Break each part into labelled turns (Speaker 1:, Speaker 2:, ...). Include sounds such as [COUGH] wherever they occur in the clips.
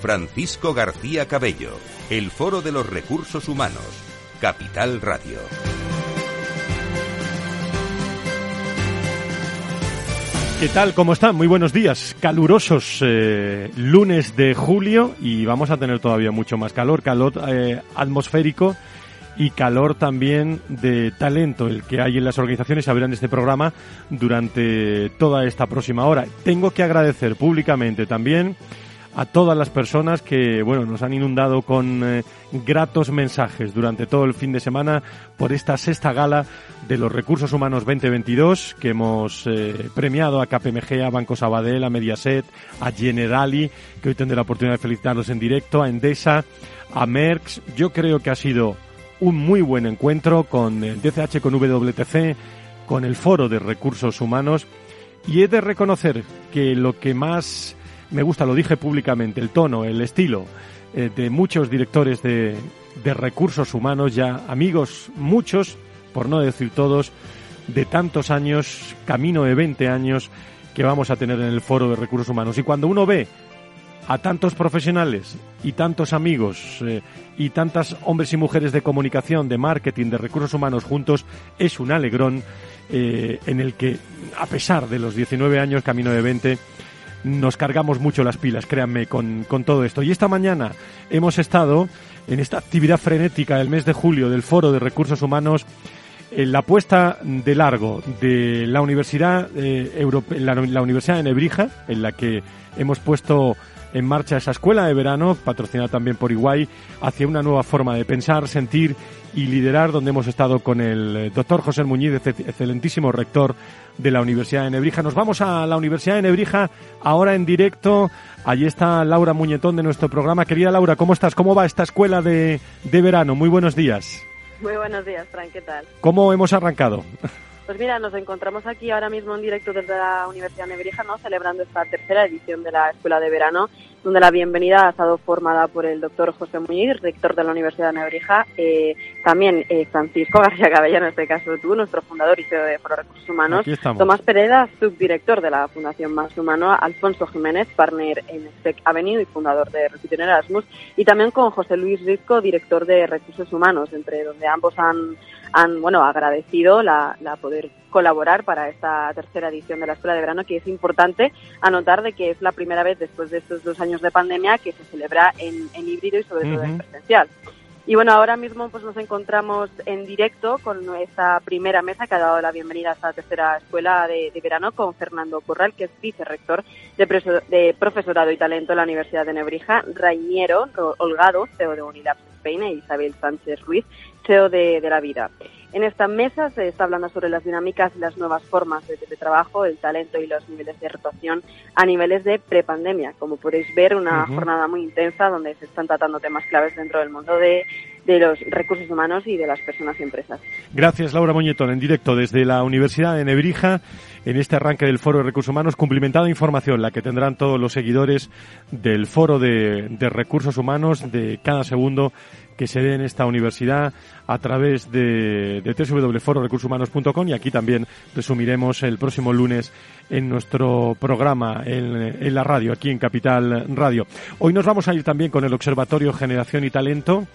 Speaker 1: Francisco García Cabello, el Foro de los Recursos Humanos, Capital Radio.
Speaker 2: ¿Qué tal? ¿Cómo están? Muy buenos días. Calurosos eh, lunes de julio y vamos a tener todavía mucho más calor, calor eh, atmosférico y calor también de talento, el que hay en las organizaciones, ya verán este programa durante toda esta próxima hora. Tengo que agradecer públicamente también a todas las personas que bueno nos han inundado con eh, gratos mensajes durante todo el fin de semana por esta sexta gala de los recursos humanos 2022 que hemos eh, premiado a KPMG, a Banco Sabadell, a Mediaset, a Generali, que hoy tendré la oportunidad de felicitarlos en directo, a Endesa, a Merckx. Yo creo que ha sido un muy buen encuentro con el DCH, con WTC, con el Foro de Recursos Humanos y he de reconocer que lo que más me gusta, lo dije públicamente, el tono, el estilo eh, de muchos directores de, de recursos humanos, ya amigos muchos, por no decir todos, de tantos años, camino de 20 años que vamos a tener en el foro de recursos humanos. Y cuando uno ve a tantos profesionales y tantos amigos eh, y tantas hombres y mujeres de comunicación, de marketing, de recursos humanos juntos, es un alegrón eh, en el que, a pesar de los 19 años, camino de 20, nos cargamos mucho las pilas, créanme, con, con todo esto. Y esta mañana hemos estado en esta actividad frenética del mes de julio del Foro de Recursos Humanos en la puesta de largo de la Universidad, eh, la, la, Universidad de Nebrija, en la que hemos puesto en marcha esa escuela de verano, patrocinada también por Iguay, hacia una nueva forma de pensar, sentir y liderar, donde hemos estado con el doctor José Muñiz, excelentísimo rector de la Universidad de Nebrija. Nos vamos a la Universidad de Nebrija ahora en directo. Allí está Laura Muñetón de nuestro programa. Querida Laura, ¿cómo estás? ¿Cómo va esta escuela de, de verano? Muy buenos días.
Speaker 3: Muy buenos días, Frank. ¿Qué tal?
Speaker 2: ¿Cómo hemos arrancado?
Speaker 3: Pues mira, nos encontramos aquí ahora mismo en directo desde la Universidad de Nebrija, ¿no? celebrando esta tercera edición de la Escuela de Verano, donde la bienvenida ha estado formada por el doctor José Muñiz, rector de la Universidad de Nebrija, eh, también eh, Francisco García Cabello, en este caso tú, nuestro fundador y CEO de Foro Recursos Humanos, Tomás Pereda, subdirector de la Fundación Más Humano, Alfonso Jiménez, partner en SEC Avenue y fundador de Repitión Erasmus, y también con José Luis Risco, director de Recursos Humanos, entre donde ambos han han bueno agradecido la, la, poder colaborar para esta tercera edición de la Escuela de Verano, que es importante anotar de que es la primera vez después de estos dos años de pandemia que se celebra en, en híbrido y sobre todo en presencial. Y bueno, ahora mismo pues nos encontramos en directo con esta primera mesa que ha dado la bienvenida a esta tercera escuela de, de verano con Fernando Corral, que es vicerrector de, de, profesorado y talento en la Universidad de Nebrija, Rainiero Holgado, CEO de Unilabs Spain, e Isabel Sánchez Ruiz, CEO de, de la vida. En esta mesa se está hablando sobre las dinámicas y las nuevas formas de teletrabajo, el talento y los niveles de rotación a niveles de prepandemia. Como podéis ver, una uh -huh. jornada muy intensa donde se están tratando temas claves dentro del mundo de, de los recursos humanos y de las personas y empresas.
Speaker 2: Gracias, Laura Moñetón, en directo desde la Universidad de Nebrija en este arranque del Foro de Recursos Humanos. Cumplimentada información, la que tendrán todos los seguidores del Foro de, Recursos Humanos de cada segundo que se dé en esta universidad a través de, de www.fororecursoshumanos.com y aquí también resumiremos el próximo lunes en nuestro programa en, en, la radio, aquí en Capital Radio. Hoy nos vamos a ir también con el Observatorio Generación y Talento.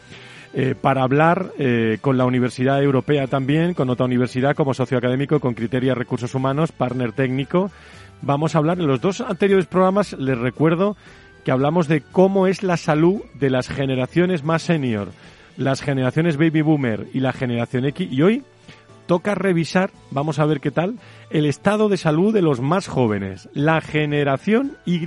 Speaker 2: Eh, para hablar eh, con la Universidad Europea también, con otra universidad como socio académico con Criteria Recursos Humanos, partner técnico. Vamos a hablar en los dos anteriores programas, les recuerdo que hablamos de cómo es la salud de las generaciones más senior, las generaciones baby boomer y la generación X. Y hoy toca revisar, vamos a ver qué tal, el estado de salud de los más jóvenes, la generación Y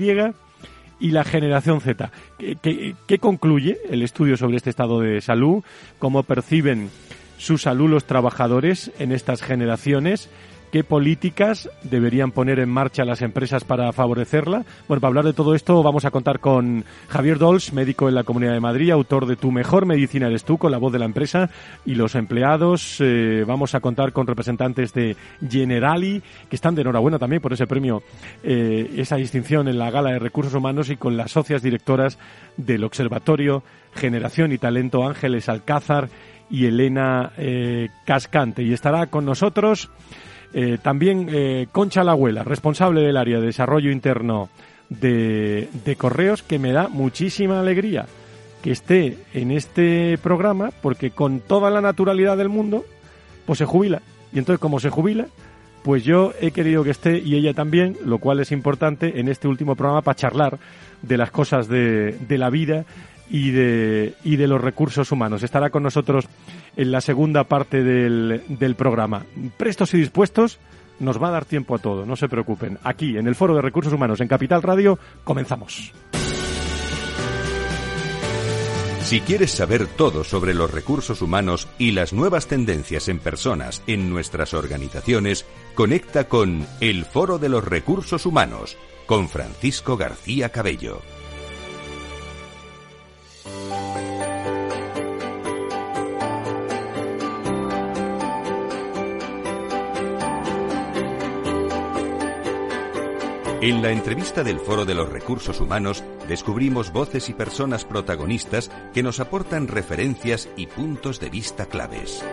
Speaker 2: y la generación Z. ¿Qué, concluye el estudio sobre este estado de salud? ¿Cómo perciben su salud los trabajadores en estas generaciones? Qué políticas deberían poner en marcha las empresas para favorecerla. Bueno, para hablar de todo esto vamos a contar con Javier Dols, médico en la Comunidad de Madrid, autor de Tu mejor medicina eres tú, con la voz de la empresa y los empleados. Eh, vamos a contar con representantes de Generali, que están de enhorabuena también por ese premio, eh, esa distinción en la gala de recursos humanos y con las socias directoras del Observatorio Generación y Talento Ángeles Alcázar y Elena eh, Cascante. Y estará con nosotros eh, también eh, Concha La Abuela, responsable del área de desarrollo interno de, de Correos, que me da muchísima alegría que esté en este programa, porque con toda la naturalidad del mundo, pues se jubila. Y entonces, como se jubila, pues yo he querido que esté y ella también, lo cual es importante en este último programa para charlar de las cosas de, de la vida y de, y de los recursos humanos. Estará con nosotros en la segunda parte del, del programa. Prestos y dispuestos, nos va a dar tiempo a todo, no se preocupen. Aquí, en el Foro de Recursos Humanos, en Capital Radio, comenzamos.
Speaker 1: Si quieres saber todo sobre los recursos humanos y las nuevas tendencias en personas en nuestras organizaciones, conecta con El Foro de los Recursos Humanos con Francisco García Cabello. En la entrevista del Foro de los Recursos Humanos descubrimos voces y personas protagonistas que nos aportan referencias y puntos de vista claves.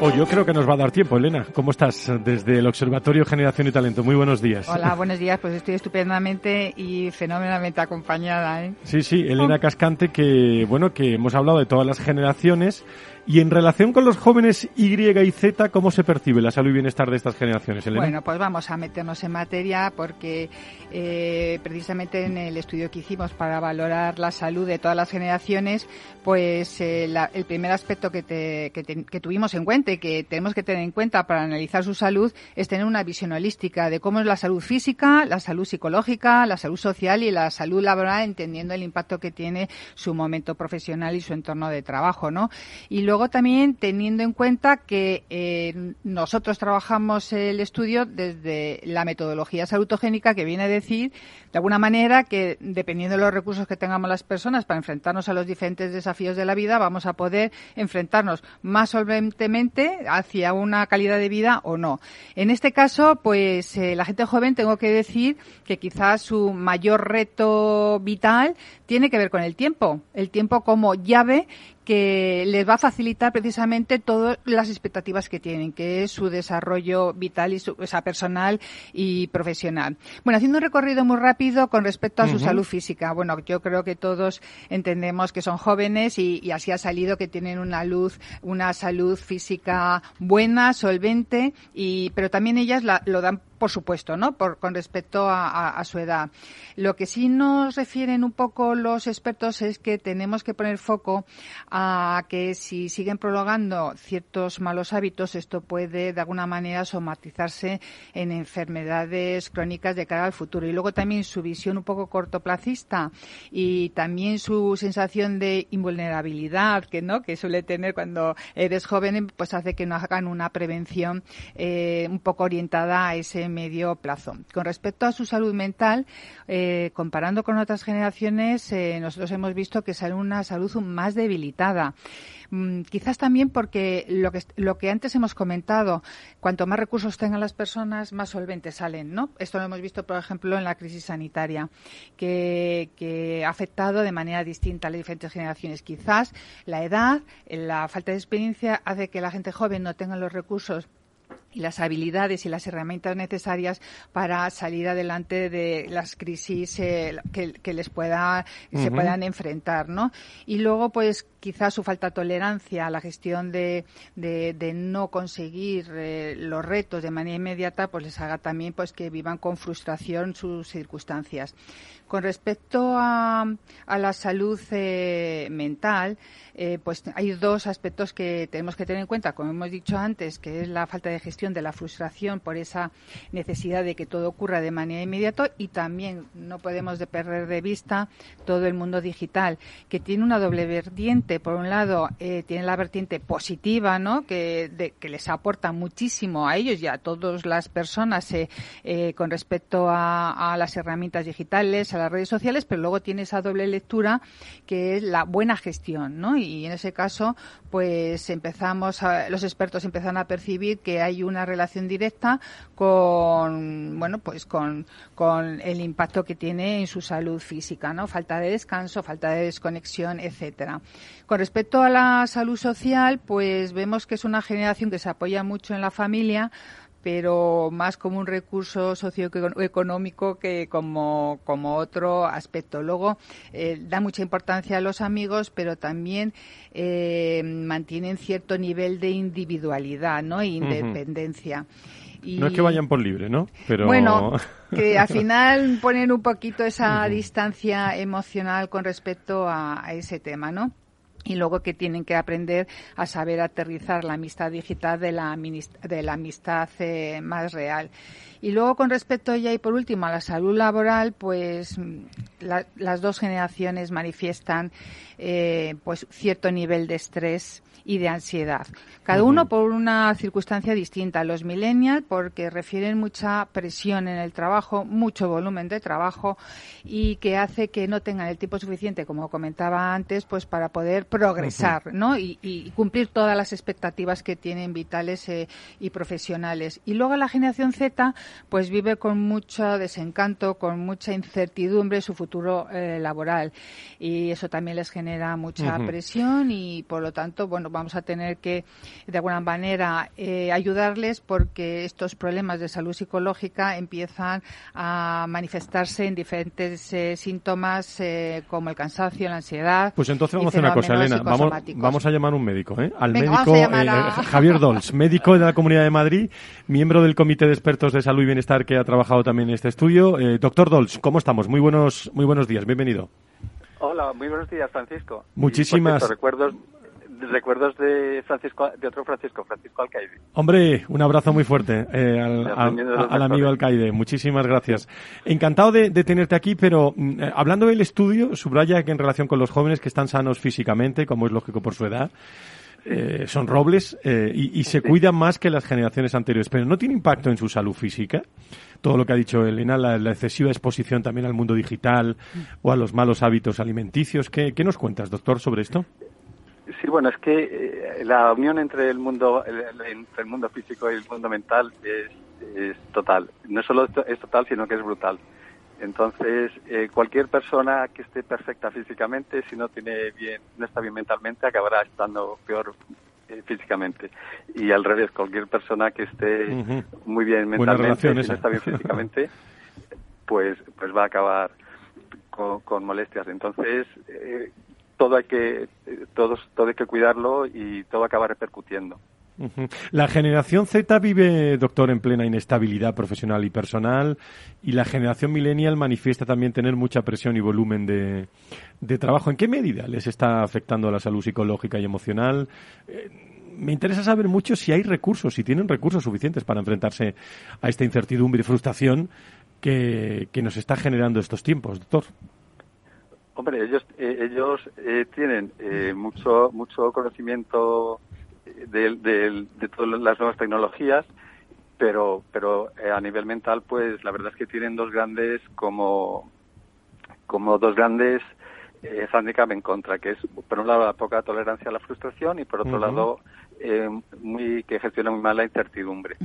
Speaker 2: Oh, yo creo que nos va a dar tiempo, Elena. ¿Cómo estás desde el Observatorio Generación y Talento? Muy buenos días.
Speaker 4: Hola, buenos días. Pues estoy estupendamente y fenomenalmente acompañada. ¿eh?
Speaker 2: Sí, sí, Elena Cascante, que bueno, que hemos hablado de todas las generaciones y en relación con los jóvenes Y y Z, ¿cómo se percibe la salud y bienestar de estas generaciones, Elena?
Speaker 4: Bueno, pues vamos a meternos en materia porque eh, precisamente en el estudio que hicimos para valorar la salud de todas las generaciones, pues eh, la, el primer aspecto que, te, tuvimos en cuenta y que tenemos que tener en cuenta para analizar su salud es tener una visión holística de cómo es la salud física, la salud psicológica, la salud social y la salud laboral, entendiendo el impacto que tiene su momento profesional y su entorno de trabajo, ¿no? Y luego también teniendo en cuenta que eh, nosotros trabajamos el estudio desde la metodología salutogénica que viene a decir, de alguna manera, que dependiendo de los recursos que tengamos las personas para enfrentarnos a los diferentes desafíos de la vida, vamos a poder enfrentarnos más solventemente hacia una calidad de vida o no. En este caso, pues eh, la gente joven tengo que decir que quizás su mayor reto vital tiene que ver con el tiempo. El tiempo como llave que les va a facilitar precisamente todas las expectativas que tienen, que es su desarrollo vital y su, o sea, personal y profesional. Bueno, haciendo un recorrido muy rápido con respecto a su uh -huh. salud física. Bueno, yo creo que todos entendemos que son jóvenes y, y, así ha salido que tienen una luz, una salud física buena, solvente, y, pero también ellas la, lo dan por supuesto, ¿no? Por, con respecto a, a, a, su edad. Lo que sí nos refieren un poco los expertos es que tenemos que poner foco a que si siguen prolongando ciertos malos hábitos, esto puede de alguna manera somatizarse en enfermedades crónicas de cara al futuro. Y luego también su visión un poco cortoplacista y también su sensación de invulnerabilidad que no que suele tener cuando eres joven, pues hace que no hagan una prevención eh, un poco orientada a ese medio plazo. Con respecto a su salud mental, eh, comparando con otras generaciones, eh, nosotros hemos visto que sale una salud más debilitada. Mm, quizás también porque lo que, lo que antes hemos comentado, cuanto más recursos tengan las personas, más solventes salen, ¿no? Esto lo hemos visto, por ejemplo, en la crisis sanitaria, que, que ha afectado de manera distinta a las diferentes generaciones. Quizás la edad, la falta de experiencia hace que la gente joven no tenga los recursos y las habilidades y las herramientas necesarias para salir adelante de las crisis eh, que, que, les pueda uh -huh. se puedan enfrentar, ¿no? Y luego, pues, quizás su falta de tolerancia a la gestión de, de, de no conseguir eh, los retos de manera inmediata, pues les haga también, pues, que vivan con frustración sus circunstancias. Con respecto a, a la salud eh, mental, eh, pues hay dos aspectos que tenemos que tener en cuenta, como hemos dicho antes, que es la falta de gestión de la frustración por esa necesidad de que todo ocurra de manera inmediata y también no podemos de perder de vista todo el mundo digital, que tiene una doble vertiente. Por un lado, eh, tiene la vertiente positiva, ¿no? Que, que les aporta muchísimo a ellos y a todas las personas eh, con respecto a, las herramientas digitales, las redes sociales, pero luego tiene esa doble lectura que es la buena gestión, ¿no? Y en ese caso, pues empezamos, a, los expertos empezaron a percibir que hay una relación directa con, bueno, pues con, con el impacto que tiene en su salud física, ¿no? Falta de descanso, falta de desconexión, etcétera. Con respecto a la salud social, pues vemos que es una generación que se apoya mucho en la familia, pero más como un recurso socioeconómico que como, como otro aspecto. Luego, eh, da mucha importancia a los amigos, pero también eh, mantienen cierto nivel de individualidad ¿no? e independencia.
Speaker 2: No es que vayan por libre, ¿no?
Speaker 4: Pero... Bueno, [LAUGHS] que al final ponen un poquito esa distancia emocional con respecto a, a ese tema, ¿no? Y luego que tienen que aprender a saber aterrizar la amistad digital de la, de la amistad eh, más real. Y luego con respecto ya y por último a la salud laboral, pues las dos generaciones manifiestan eh, pues cierto nivel de estrés y de ansiedad. Cada uno por una circunstancia distinta. Los millennials porque refieren mucha presión en el trabajo, mucho volumen de trabajo y que hace que no tengan el tiempo suficiente, como comentaba antes, pues para poder progresar, ¿no? Y, cumplir todas las expectativas que tienen vitales eh, y profesionales. Y luego la generación Z, pues vive con mucho desencanto, con mucha incertidumbre su futuro eh, laboral. Y eso también les genera mucha presión y, por lo tanto, bueno, vamos a tener que, de alguna manera, eh, ayudarles porque estos problemas de salud psicológica empiezan a manifestarse en diferentes eh, síntomas eh, como el cansancio, la ansiedad.
Speaker 2: Pues entonces vamos a hacer una cosa, Elena. Vamos, vamos a llamar a un médico, Al médico Javier Dols, médico de la Comunidad de Madrid, miembro del Comité de Expertos de Salud y Bienestar que ha trabajado también en este estudio. doctor Dols, ¿cómo estamos? Muy buenos, muy buenos días, bienvenido.
Speaker 5: Hola, muy buenos días, Francisco.
Speaker 2: Muchísimas.
Speaker 5: recuerdos, recuerdos de Francisco, de otro Francisco, Francisco Alcaide.
Speaker 2: Hombre, un abrazo muy fuerte eh, al, [LAUGHS] amigo Alcaide. Muchísimas gracias. Encantado de, tenerte aquí, pero mm, eh, hablando del estudio, subraya que en relación con los jóvenes que están sanos físicamente, como es lógico por su edad, eh, son robles y, se cuidan más que las generaciones anteriores, pero no tiene impacto en su salud física. Todo lo que ha dicho Elena, la, excesiva exposición también al mundo digital o a los malos hábitos alimenticios. ¿Qué, qué nos cuentas, doctor, sobre esto?
Speaker 5: Sí, bueno, es que eh, la unión entre el mundo entre el mundo físico y el mundo mental es, total. No solo es total, sino que es brutal. Entonces, eh, cualquier persona que esté perfecta físicamente, si no tiene bien, no está bien mentalmente, acabará estando peor eh, físicamente. Y al revés, cualquier persona que esté muy bien mentalmente, si no está bien físicamente, pues, pues va a acabar con, molestias. Entonces, todo hay que todo, todo hay que cuidarlo y todo acaba repercutiendo.
Speaker 2: La generación Z vive, doctor, en plena inestabilidad profesional y personal y la generación millennial manifiesta también tener mucha presión y volumen de, de trabajo. ¿En qué medida les está afectando la salud psicológica y emocional? Eh, me interesa saber mucho si hay recursos, si tienen recursos suficientes para enfrentarse a esta incertidumbre y frustración que, que nos está generando estos tiempos, doctor.
Speaker 5: Hombre, ellos, eh, ellos eh, tienen eh, mucho, mucho conocimiento de, de, todas las nuevas tecnologías, pero, pero a nivel mental, pues la verdad es que tienen dos grandes, como, como dos grandes eh, handicap en contra, que es por un lado la poca tolerancia a la frustración y por otro lado muy que gestiona muy mal la incertidumbre.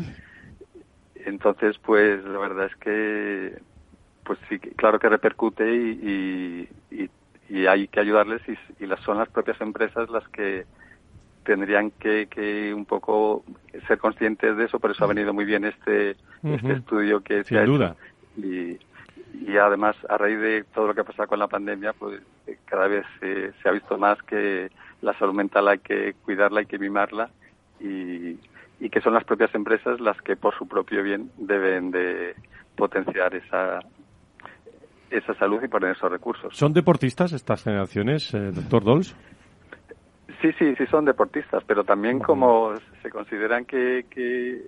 Speaker 5: Entonces, pues la verdad es que pues sí, claro que repercute y, y, hay que ayudarles y, las son las propias empresas las que tendrían que, que, un poco ser conscientes de eso, por eso ha venido muy bien este, este estudio que
Speaker 2: se ha duda.
Speaker 5: Y, y además, a raíz de todo lo que ha pasado con la pandemia, pues eh, cada vez se, se ha visto más que la salud mental hay que cuidarla, hay que mimarla y, y que son las propias empresas las que por su propio bien deben de potenciar esa, esa salud y poner esos recursos.
Speaker 2: ¿Son deportistas estas generaciones, eh, doctor Dols?
Speaker 5: Sí, sí, sí son deportistas, pero también como se consideran que, que,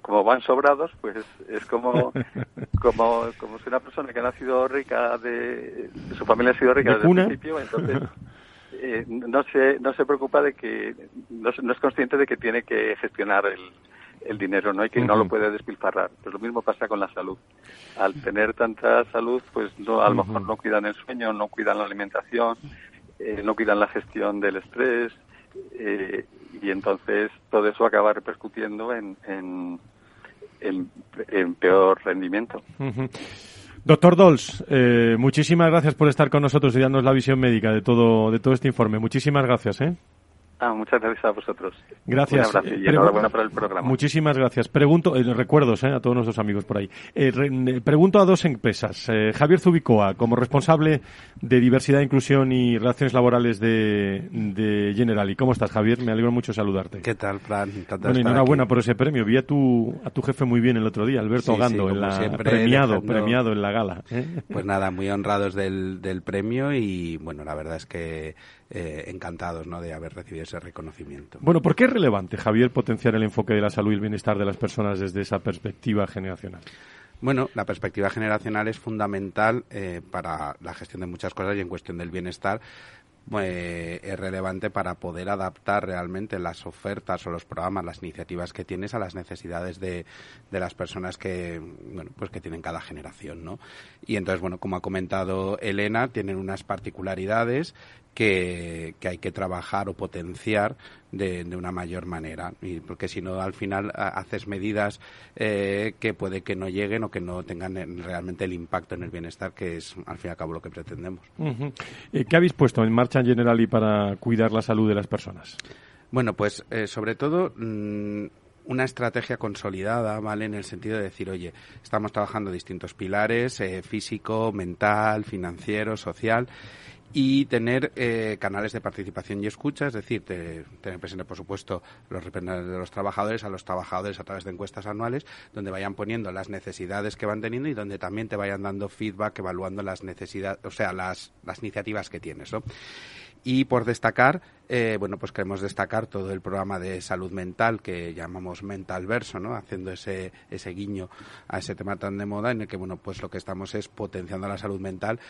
Speaker 5: como van sobrados, pues es como, [LAUGHS] como, como si una persona que ha nacido rica, de, su familia ha sido rica desde el principio, entonces eh, no, se, no se preocupa de que, no, es consciente de que tiene que gestionar el, el dinero, ¿no? Y que no lo puede despilfarrar. Pues lo mismo pasa con la salud. Al tener tanta salud, pues no, a lo mejor no cuidan el sueño, no cuidan la alimentación, eh, no cuidan la gestión del estrés, eh, y entonces todo eso acaba repercutiendo en, en, en, peor rendimiento.
Speaker 2: Doctor Dols, eh, muchísimas gracias por estar con nosotros y darnos la visión médica de todo, de todo este informe. Muchísimas gracias. ¿eh?
Speaker 5: Ah, muchas gracias a vosotros.
Speaker 2: Gracias.
Speaker 5: Un abrazo y enhorabuena por el programa.
Speaker 2: Muchísimas gracias. Pregunto, eh, recuerdos eh, a todos nuestros amigos por ahí. Eh, pregunto a dos empresas. Javier Zubicoa, como responsable de diversidad, inclusión y relaciones laborales de, de Generali. ¿Cómo estás, Javier? Me alegro mucho saludarte.
Speaker 6: ¿Qué tal, Fran?
Speaker 2: bueno, enhorabuena por ese premio. Vi a tu, a tu jefe muy bien el otro día, Alberto Gando, en la, premiado, premiado en la gala.
Speaker 6: Pues nada, muy honrados del, del premio y, bueno, la verdad es que eh, encantados ¿no? de haber recibido ese reconocimiento.
Speaker 2: Bueno, ¿por qué es relevante, Javier, potenciar el enfoque de la salud y el bienestar de las personas desde esa perspectiva generacional?
Speaker 6: Bueno, la perspectiva generacional es fundamental eh, para la gestión de muchas cosas y en cuestión del bienestar, pues, es relevante para poder adaptar realmente las ofertas o los programas, las iniciativas que tienes a las necesidades de, de, las personas que, bueno, pues que tienen cada generación, ¿no? Y entonces, bueno, como ha comentado Elena, tienen unas particularidades que, hay que trabajar o potenciar de, de, una mayor manera. Y porque si no, al final haces medidas eh, que puede que no lleguen o que no tengan realmente el impacto en el bienestar, que es al fin y al cabo lo que pretendemos.
Speaker 2: Eh, ¿Qué habéis puesto en marcha en general y para cuidar la salud de las personas?
Speaker 6: Bueno, pues eh, sobre todo. Mm, una estrategia consolidada, ¿vale? En el sentido de decir, oye, estamos trabajando distintos pilares, físico, mental, financiero, social, y tener eh, canales de participación y escucha, es decir, tener presente, por supuesto, los representantes de los trabajadores, a los trabajadores a través de encuestas anuales, donde vayan poniendo las necesidades que van teniendo y donde también te vayan dando feedback evaluando las necesidades, o sea, las, las iniciativas que tienes, ¿no? Y por destacar, eh, bueno, pues queremos destacar todo el programa de salud mental que llamamos Mental Verso, ¿no? Haciendo ese, ese guiño a ese tema tan de moda en el que, bueno, pues lo que estamos es potenciando la salud mental.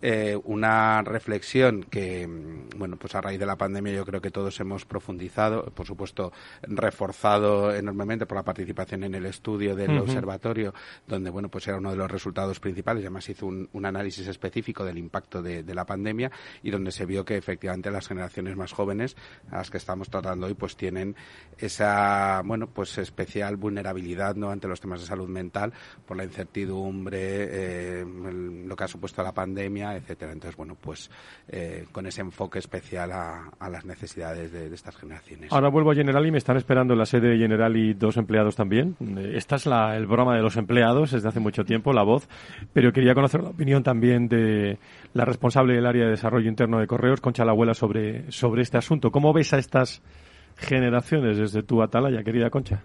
Speaker 6: Eh, una reflexión que, mm, bueno, pues a raíz de la pandemia yo creo que todos hemos profundizado, por supuesto, reforzado enormemente por la participación en el estudio del observatorio, donde, bueno, pues era uno de los resultados principales. Además hizo un, análisis específico del impacto de, de la pandemia y donde se vio que efectivamente las generaciones más jóvenes a las que estamos tratando hoy pues tienen esa bueno pues especial vulnerabilidad no ante los temas de salud mental por la incertidumbre eh, lo que ha supuesto la pandemia etcétera entonces bueno pues eh, con ese enfoque especial a, las necesidades de, estas generaciones
Speaker 2: ahora vuelvo a General y me están esperando en la sede de General y dos empleados también esta es la, el broma de los empleados desde hace mucho tiempo la voz pero quería conocer la opinión también de la responsable del área de desarrollo interno de correos Concha la abuela sobre sobre este asunto. ¿Cómo ves a estas generaciones desde tu atalaya, querida Concha?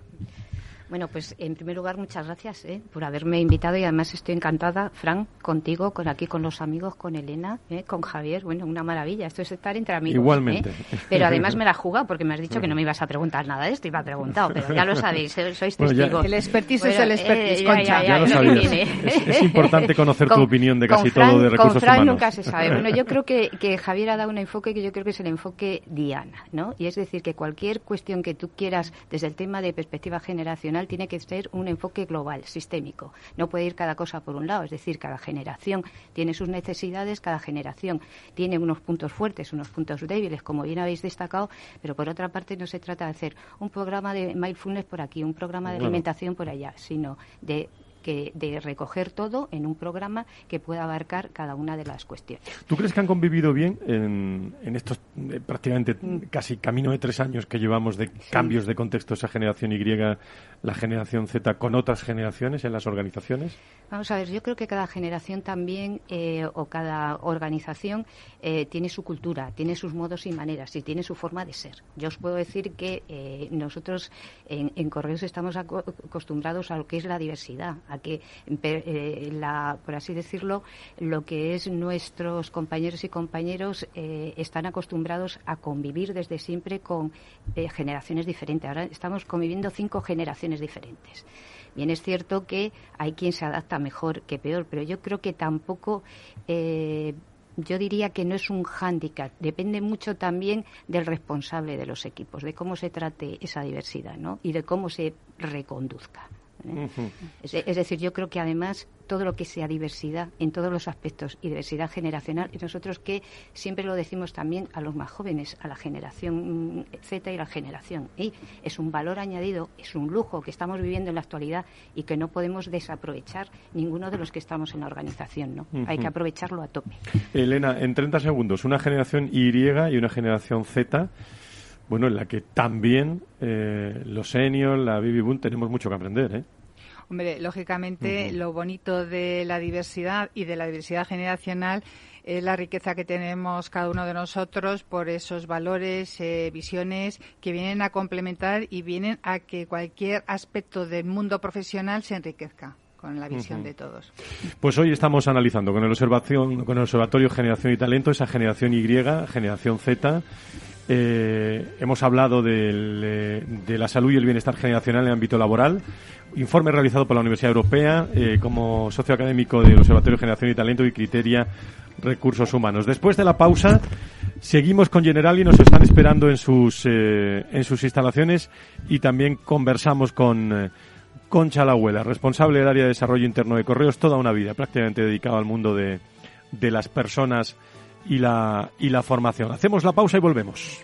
Speaker 7: Bueno, pues en primer lugar, muchas gracias ¿eh? por haberme invitado y además estoy encantada, Fran, contigo, con aquí con los amigos, con Elena, ¿eh? con Javier. Bueno, una maravilla. Esto es estar entre amigos.
Speaker 2: Igualmente.
Speaker 7: ¿eh? Pero además me la [LAUGHS] jugado porque me has dicho que no me ibas a preguntar nada de esto. Iba a preguntar, pero ya lo sabéis, [LAUGHS] sois testigos.
Speaker 4: el expertise es el expertise, Concha.
Speaker 2: Ya, lo sabías. Es, importante conocer tu opinión de casi todo de recursos
Speaker 7: con Fran
Speaker 2: humanos.
Speaker 7: nunca se sabe. Bueno, yo [LAUGHS] creo que, que Javier ha dado un enfoque que yo creo que es el enfoque Diana, ¿no? Y es decir, que cualquier cuestión que tú quieras desde el tema de perspectiva generacional tiene que ser un un enfoque global, sistémico. No puede ir cada cosa por un lado, es decir, cada generación tiene sus necesidades, cada generación tiene unos puntos fuertes, unos puntos débiles, como bien habéis destacado, pero por otra parte no se trata de hacer un programa de mindfulness por aquí, un programa de alimentación por allá, sino de que de recoger todo en un programa que pueda abarcar cada una de las cuestiones.
Speaker 2: ¿Tú crees que han convivido bien en, estos eh, prácticamente casi camino de tres años que llevamos de cambios de contexto esa generación Y, la generación Z, con otras generaciones en las organizaciones?
Speaker 7: Vamos a ver, yo creo que cada generación también eh, o cada organización eh, tiene su cultura, tiene sus modos y maneras y tiene su forma de ser. Yo os puedo decir que nosotros en, en Correos estamos acostumbrados a lo que es la diversidad, a que, eh, la, por así decirlo, lo que es nuestros compañeros y compañeros eh, están acostumbrados a convivir desde siempre con eh, generaciones diferentes. Ahora estamos conviviendo cinco generaciones diferentes. Bien, es cierto que hay quien se adapta mejor que peor, pero yo creo que tampoco yo diría que no es un hándicap, depende mucho también del responsable de los equipos, de cómo se trate esa diversidad ¿no? y de cómo se reconduzca. ¿Eh? es, decir, yo creo que además todo lo que sea diversidad en todos los aspectos y diversidad generacional, y nosotros que siempre lo decimos también a los más jóvenes, a la generación Z y la generación Y, es un valor añadido, es un lujo que estamos viviendo en la actualidad y que no podemos desaprovechar ninguno de los que estamos en la organización. ¿no? Hay que aprovecharlo a tope.
Speaker 2: Elena, en 30 segundos, una generación Y y una generación Z bueno, en la que también eh, los seniors, la baby boom, tenemos mucho que aprender, ¿eh?
Speaker 4: Hombre, lógicamente lo bonito de la diversidad y de la diversidad generacional es la riqueza que tenemos cada uno de nosotros por esos valores, eh, visiones que vienen a complementar y vienen a que cualquier aspecto del mundo profesional se enriquezca con la visión de todos.
Speaker 2: Pues hoy estamos analizando con el, observación, con el Observatorio Generación y Talento esa generación Y, generación Z, eh, hemos hablado eh, de la salud y el bienestar generacional en el ámbito laboral. Informe realizado por la Universidad Europea eh, como socio académico del Observatorio de Generación y Talento y Criteria Recursos Humanos. Después de la pausa, seguimos con General y nos están esperando en sus, en sus instalaciones y también conversamos con Concha La Abuela, responsable del área de desarrollo interno de Correos, toda una vida prácticamente dedicada al mundo de, de las personas y la, y la formación. Hacemos la pausa y volvemos.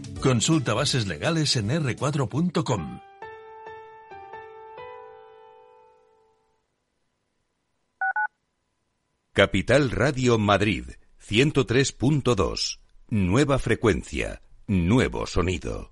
Speaker 8: Consulta bases legales en r4.com.
Speaker 1: Capital Radio Madrid 103.2. Nueva frecuencia, nuevo sonido.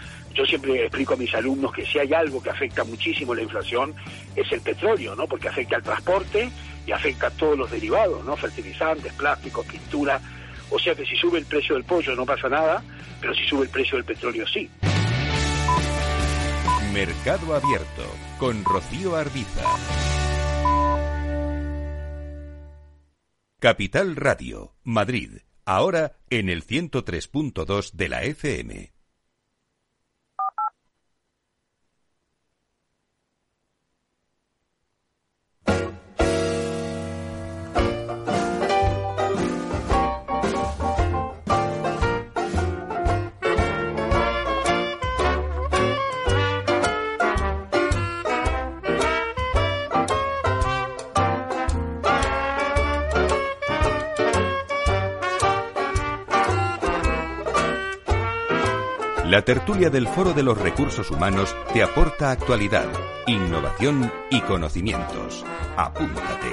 Speaker 9: yo siempre explico a mis alumnos que si hay algo que afecta muchísimo la inflación es el petróleo, ¿no? Porque afecta al transporte y afecta a todos los derivados, ¿no? Fertilizantes, plásticos, pintura. O sea que si sube el precio del pollo no pasa nada, pero si sube el precio del petróleo sí.
Speaker 1: Mercado Abierto con Rocío Arbiza. Capital Radio, Madrid, ahora en el 103.2 de la FM. La tertulia del Foro de los Recursos Humanos te aporta actualidad, innovación y conocimientos. Apúntate.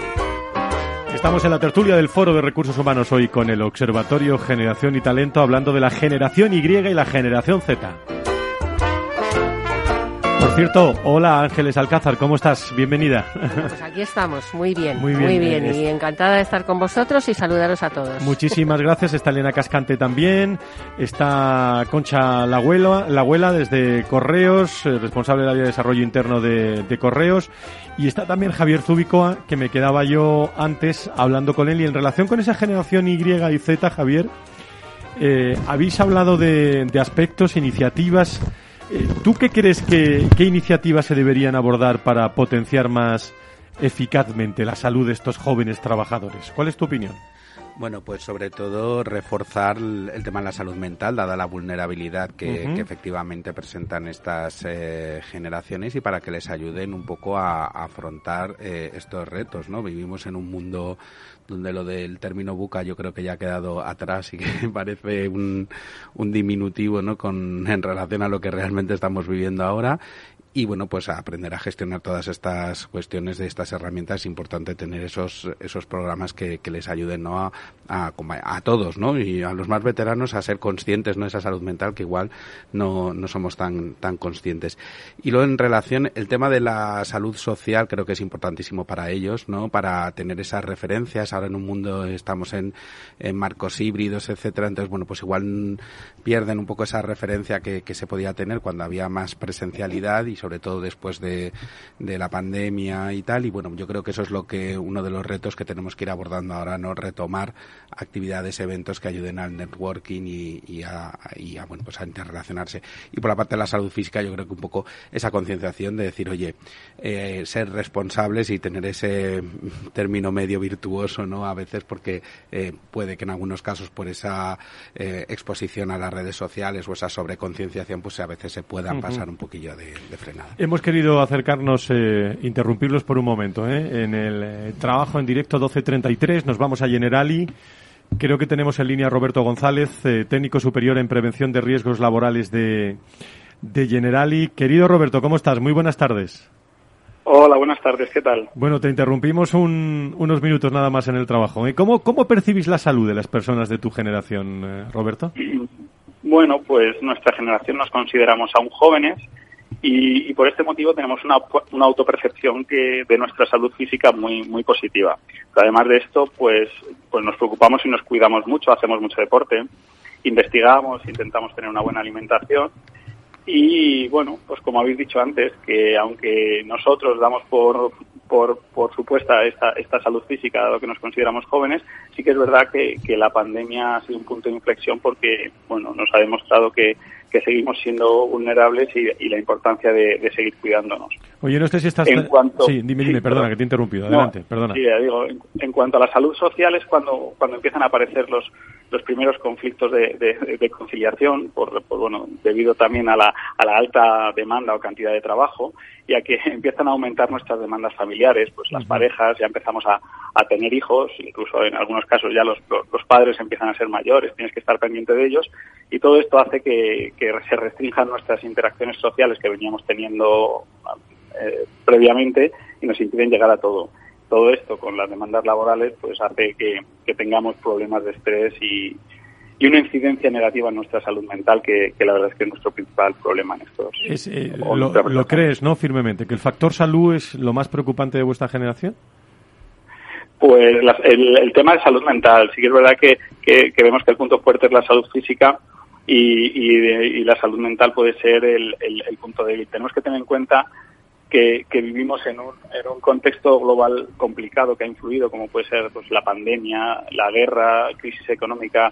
Speaker 2: Estamos en la tertulia del Foro de Recursos Humanos hoy con el Observatorio Generación y Talento hablando de la generación Y y la generación Z. Cierto, hola Ángeles Alcázar, ¿cómo estás? Bienvenida.
Speaker 10: Pues aquí estamos, muy bien, muy bien, y encantada de estar con vosotros y saludaros a todos.
Speaker 2: Muchísimas gracias, está Elena Cascante también, está Concha la abuela, la abuela desde Correos, eh, responsable del área de desarrollo interno de, Correos, y está también Javier Zubicoa, que me quedaba yo antes hablando con él, y en relación con esa generación Y y Z, Javier, eh, habéis hablado de, de aspectos, iniciativas, eh, ¿Tú qué crees que qué iniciativas se deberían abordar para potenciar más eficazmente la salud de estos jóvenes trabajadores? ¿Cuál es tu opinión?
Speaker 6: Bueno, pues sobre todo reforzar el tema de la salud mental, dada la vulnerabilidad que, efectivamente presentan estas eh, generaciones y para que les ayuden un poco a, afrontar eh, estos retos, ¿no? Vivimos en un mundo donde lo del término buca yo creo que ya ha quedado atrás y que [LAUGHS] parece un, un diminutivo, ¿no? Con, en relación a lo que realmente estamos viviendo ahora y bueno, pues aprender a gestionar todas estas cuestiones de estas herramientas es importante tener esos, esos programas que, que les ayuden ¿no? a, a, a, todos ¿no? y a los más veteranos a ser conscientes ¿no? de esa salud mental que igual no, no somos tan, tan conscientes. Y luego en relación, el tema de la salud social creo que es importantísimo para ellos, ¿no? para tener esas referencias. Ahora en un mundo estamos en, en marcos híbridos, etcétera, entonces bueno, pues igual pierden un poco esa referencia que, se podía tener cuando había más presencialidad y sobre todo después de, de, la pandemia y tal. Y bueno, yo creo que eso es lo que uno de los retos que tenemos que ir abordando ahora, ¿no? Retomar actividades, eventos que ayuden al networking y, y, a, y a, bueno, pues a interrelacionarse. Y por la parte de la salud física, yo creo que un poco esa concienciación de decir, oye, eh, ser responsables y tener ese término medio virtuoso, ¿no? A veces porque eh, puede que en algunos casos por esa eh, exposición a las redes sociales o esa sobreconcienciación, pues a veces se puedan pasar un poquillo de, de
Speaker 2: Hemos querido acercarnos, eh, interrumpirlos por un momento. Eh. En el eh, trabajo en directo 1233 nos vamos a Generali. Creo que tenemos en línea a Roberto González, técnico superior en prevención de riesgos laborales de, de Generali. Querido Roberto, ¿cómo estás? Muy buenas tardes.
Speaker 11: Hola, buenas tardes, ¿qué tal?
Speaker 2: Bueno, te interrumpimos unos minutos nada más en el trabajo. ¿Cómo, ¿Cómo percibís la salud de las personas de tu generación, Roberto?
Speaker 11: Bueno, pues nuestra generación nos consideramos aún jóvenes y, por este motivo tenemos una, una autopercepción que de nuestra salud física muy muy positiva. además de esto, pues pues nos preocupamos y nos cuidamos mucho, hacemos mucho deporte, investigamos, intentamos tener una buena alimentación y bueno, pues como habéis dicho antes, que aunque nosotros damos por, por, por supuesta esta, esta salud física, dado que nos consideramos jóvenes, sí que es verdad que, que la pandemia ha sido un punto de inflexión porque, bueno, nos ha demostrado que, que seguimos siendo vulnerables y, la importancia de, seguir cuidándonos.
Speaker 2: Oye, no sé si estás... En cuanto... Sí, dime, dime, perdona, que te he interrumpido. Adelante, perdona.
Speaker 11: Sí, digo, en, cuanto a la salud social es cuando, cuando empiezan a aparecer los, los primeros conflictos de, conciliación, por, bueno, debido también a la, a la alta demanda o cantidad de trabajo, y a que [LAUGHS] empiezan a aumentar nuestras demandas familiares, pues las parejas ya empezamos a, a, tener hijos, incluso en algunos casos ya los, los, padres empiezan a ser mayores, tienes que estar pendiente de ellos, y todo esto hace que, que se restrinjan nuestras interacciones sociales que veníamos teniendo eh, previamente y nos impiden llegar a todo todo esto con las demandas laborales pues hace que, tengamos problemas de estrés y, y una incidencia negativa en nuestra salud mental, que, la verdad es que es nuestro principal problema en estos.
Speaker 2: Eh, lo, crees, no? Firmemente, que el factor salud es lo más preocupante de vuestra generación.
Speaker 11: Pues el, tema de salud mental, sí que es verdad que, vemos que el punto fuerte es la salud física y, la salud mental puede ser el, el, punto débil. Tenemos que tener en cuenta que, vivimos en un, en un, contexto global complicado que ha influido, como puede ser pues, la pandemia, la guerra, crisis económica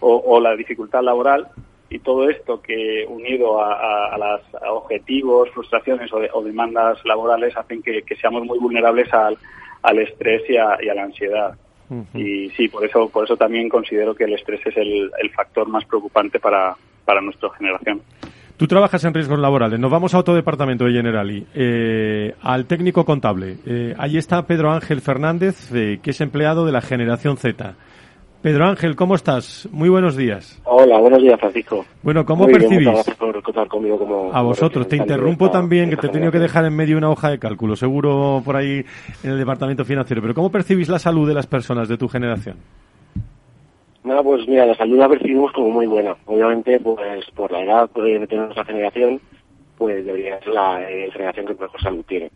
Speaker 11: o, la dificultad laboral, y todo esto que unido a, los objetivos, frustraciones o, demandas laborales hacen que, seamos muy vulnerables al, al estrés y a, la ansiedad. Y sí, por eso, por eso también considero que el estrés es el, el factor más preocupante para, para nuestra generación.
Speaker 2: Tú trabajas en riesgos laborales. Nos vamos a otro departamento de Generali. Eh, al técnico contable. Eh, ahí está Pedro Ángel Fernández, eh, que es empleado de la generación Z. Pedro Ángel, ¿cómo estás? Muy buenos días.
Speaker 12: Hola, buenos días, Francisco.
Speaker 2: Bueno, ¿cómo percibís?
Speaker 12: gracias por contar conmigo como...
Speaker 2: A vosotros. Te interrumpo también, que te he tenido que dejar en medio una hoja de cálculo, seguro por ahí en el departamento financiero. Pero ¿cómo percibís la salud de las personas de tu generación?
Speaker 12: Nada, pues mira, la salud la percibimos como muy buena. Obviamente, pues por la edad de tener nuestra generación, pues debería ser la eh, generación que mejor salud tiene